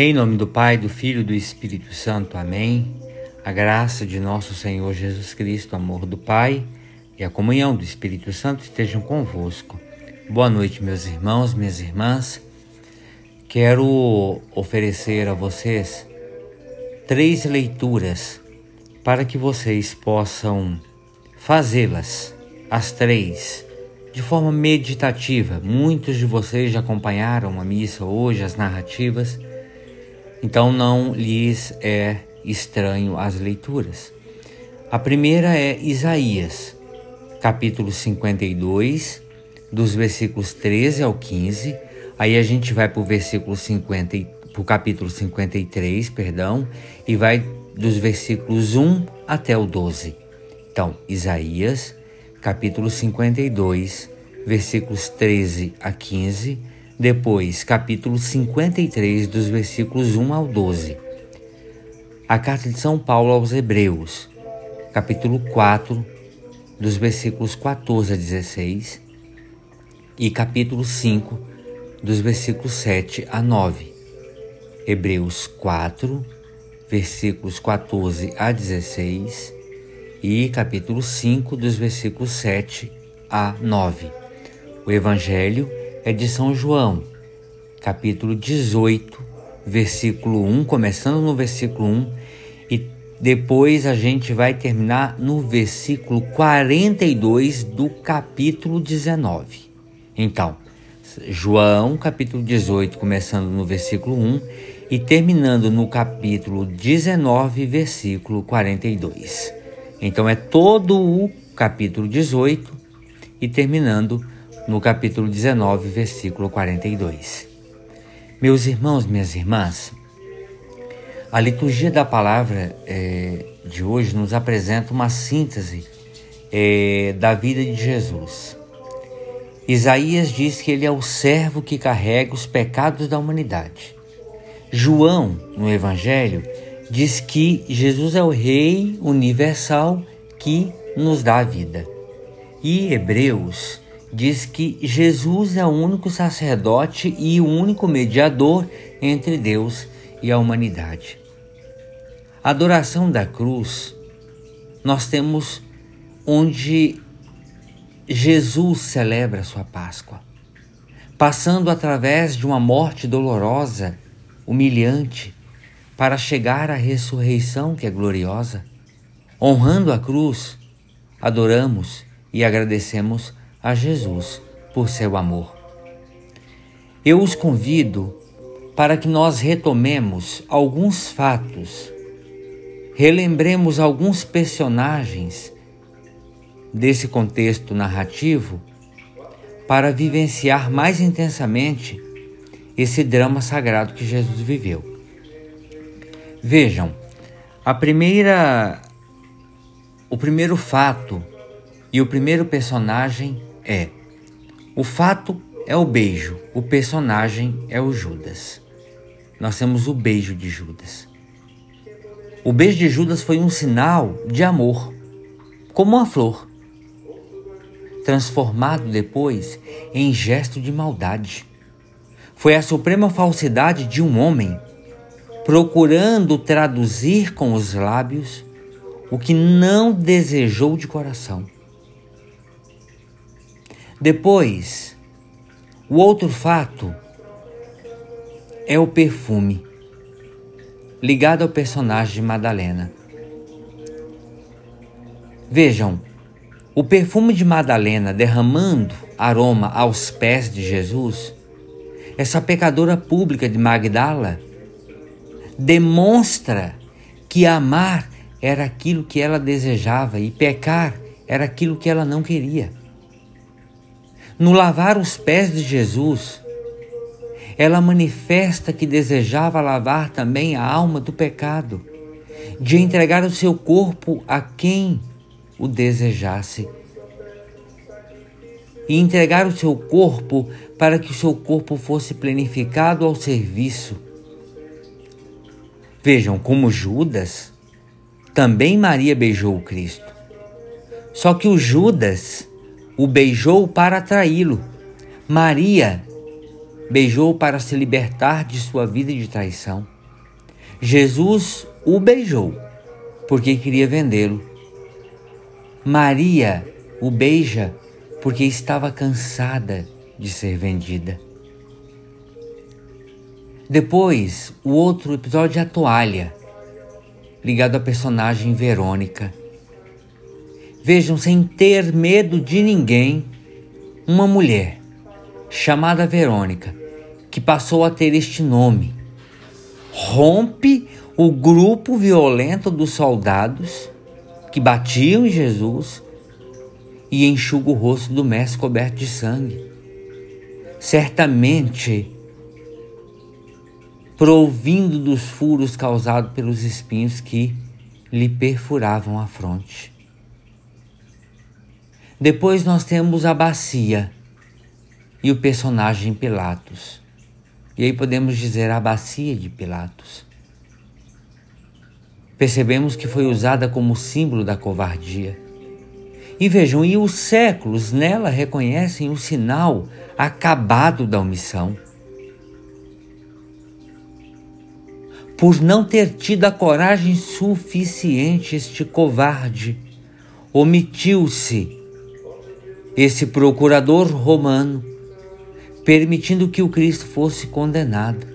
Em nome do Pai, do Filho e do Espírito Santo. Amém. A graça de nosso Senhor Jesus Cristo, o amor do Pai e a comunhão do Espírito Santo estejam convosco. Boa noite, meus irmãos, minhas irmãs. Quero oferecer a vocês três leituras para que vocês possam fazê-las, as três, de forma meditativa. Muitos de vocês já acompanharam a missa hoje, as narrativas, então não lhes é estranho as leituras. A primeira é Isaías, capítulo 52, dos versículos 13 ao 15. Aí a gente vai para o versículo 50, para capítulo 53, perdão, e vai dos versículos 1 até o 12. Então, Isaías, capítulo 52, versículos 13 a 15, depois capítulo 53, dos versículos 1 ao 12. A carta de São Paulo aos Hebreus, capítulo 4, dos versículos 14 a 16, e capítulo 5, dos versículos 7 a 9. Hebreus 4, versículos 14 a 16 e capítulo 5, dos versículos 7 a 9. O Evangelho é de São João, capítulo 18, versículo 1, começando no versículo 1 e depois a gente vai terminar no versículo 42 do capítulo 19. Então, João, capítulo 18, começando no versículo 1 e terminando no capítulo 19, versículo 42. Então é todo o capítulo 18 e terminando no capítulo 19, versículo 42. Meus irmãos, minhas irmãs, a liturgia da palavra é, de hoje nos apresenta uma síntese é, da vida de Jesus. Isaías diz que ele é o servo que carrega os pecados da humanidade. João, no Evangelho, diz que Jesus é o Rei universal que nos dá a vida. E Hebreus diz que Jesus é o único sacerdote e o único mediador entre Deus e a humanidade. A adoração da cruz, nós temos onde Jesus celebra sua Páscoa, passando através de uma morte dolorosa, humilhante, para chegar à ressurreição que é gloriosa. Honrando a cruz, adoramos e agradecemos a Jesus por seu amor. Eu os convido para que nós retomemos alguns fatos, relembremos alguns personagens desse contexto narrativo para vivenciar mais intensamente esse drama sagrado que Jesus viveu. Vejam, a primeira o primeiro fato e o primeiro personagem é o fato é o beijo, o personagem é o Judas. Nós temos o beijo de Judas. O beijo de Judas foi um sinal de amor, como uma flor, transformado depois em gesto de maldade. Foi a suprema falsidade de um homem procurando traduzir com os lábios o que não desejou de coração. Depois, o outro fato é o perfume ligado ao personagem de Madalena. Vejam, o perfume de Madalena derramando aroma aos pés de Jesus, essa pecadora pública de Magdala, demonstra que amar era aquilo que ela desejava e pecar era aquilo que ela não queria. No lavar os pés de Jesus, ela manifesta que desejava lavar também a alma do pecado, de entregar o seu corpo a quem o desejasse. E entregar o seu corpo para que o seu corpo fosse planificado ao serviço Vejam como Judas, também Maria beijou o Cristo. Só que o Judas o beijou para atraí-lo. Maria beijou para se libertar de sua vida de traição. Jesus o beijou porque queria vendê-lo. Maria o beija porque estava cansada de ser vendida. Depois, o outro episódio é a toalha, ligado à personagem Verônica. Vejam, sem ter medo de ninguém, uma mulher chamada Verônica, que passou a ter este nome, rompe o grupo violento dos soldados que batiam em Jesus e enxuga o rosto do mestre coberto de sangue. Certamente, provindo dos furos causados pelos espinhos que lhe perfuravam a fronte. Depois nós temos a bacia e o personagem Pilatos. E aí podemos dizer a bacia de Pilatos. Percebemos que foi usada como símbolo da covardia. E vejam, e os séculos nela reconhecem o sinal acabado da omissão. Por não ter tido a coragem suficiente, este covarde omitiu-se esse procurador romano, permitindo que o Cristo fosse condenado.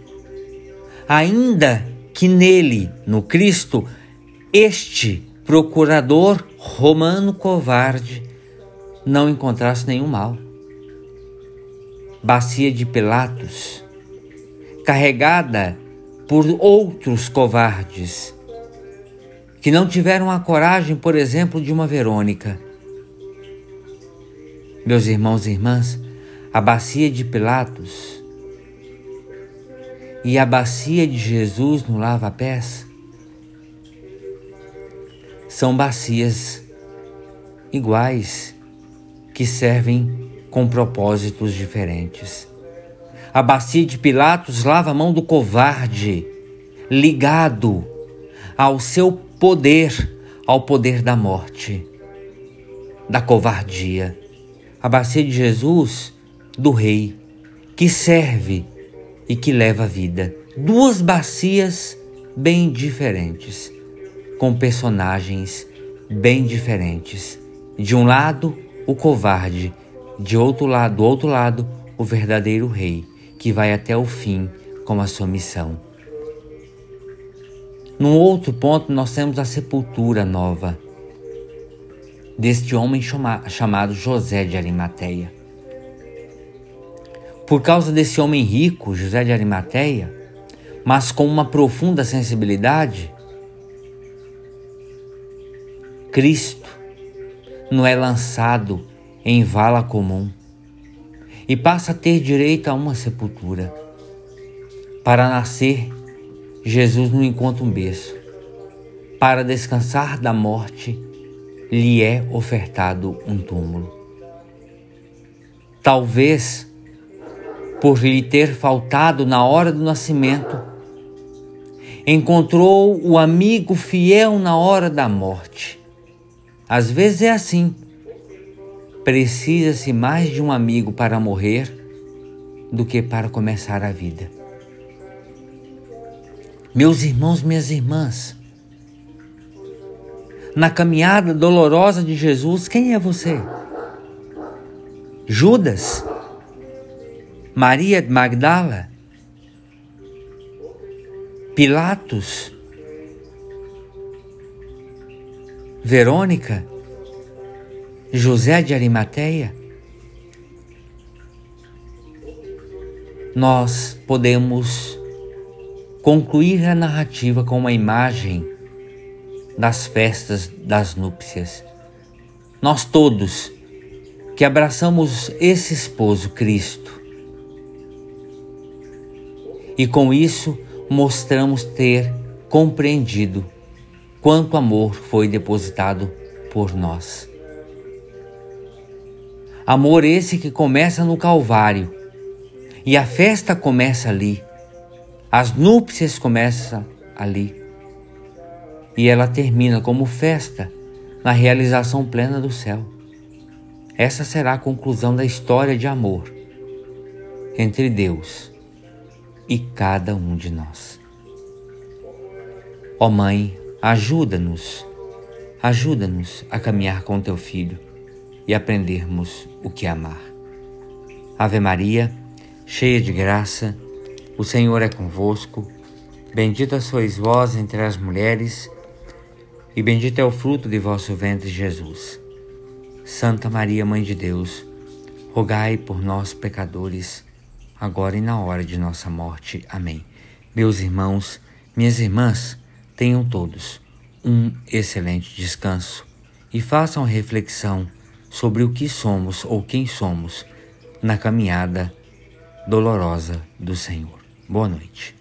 Ainda que nele, no Cristo, este procurador romano covarde não encontrasse nenhum mal. Bacia de Pilatos, carregada por outros covardes, que não tiveram a coragem, por exemplo, de uma Verônica meus irmãos e irmãs, a bacia de Pilatos e a bacia de Jesus no lava-pés são bacias iguais que servem com propósitos diferentes. A bacia de Pilatos lava a mão do covarde, ligado ao seu poder, ao poder da morte, da covardia a bacia de Jesus do Rei, que serve e que leva a vida. Duas bacias bem diferentes, com personagens bem diferentes. De um lado, o covarde, de outro lado, do outro lado, o verdadeiro rei, que vai até o fim com a sua missão. Num outro ponto, nós temos a sepultura nova, deste homem chama, chamado José de Arimateia. Por causa desse homem rico, José de Arimateia, mas com uma profunda sensibilidade, Cristo não é lançado em vala comum e passa a ter direito a uma sepultura. Para nascer, Jesus não encontra um berço. Para descansar da morte, lhe é ofertado um túmulo. Talvez por lhe ter faltado na hora do nascimento, encontrou o amigo fiel na hora da morte. Às vezes é assim. Precisa-se mais de um amigo para morrer do que para começar a vida. Meus irmãos, minhas irmãs, na caminhada dolorosa de Jesus, quem é você? Judas? Maria Magdala? Pilatos? Verônica? José de Arimateia? Nós podemos concluir a narrativa com uma imagem das festas das núpcias. Nós todos que abraçamos esse esposo Cristo e com isso mostramos ter compreendido quanto amor foi depositado por nós. Amor esse que começa no Calvário e a festa começa ali, as núpcias começam ali e ela termina como festa na realização plena do céu. Essa será a conclusão da história de amor entre Deus e cada um de nós. Ó Mãe, ajuda-nos, ajuda-nos a caminhar com teu filho e aprendermos o que é amar. Ave Maria, cheia de graça, o Senhor é convosco. Bendita sois vós entre as mulheres, e bendito é o fruto de vosso ventre, Jesus. Santa Maria, Mãe de Deus, rogai por nós, pecadores, agora e na hora de nossa morte. Amém. Meus irmãos, minhas irmãs, tenham todos um excelente descanso e façam reflexão sobre o que somos ou quem somos na caminhada dolorosa do Senhor. Boa noite.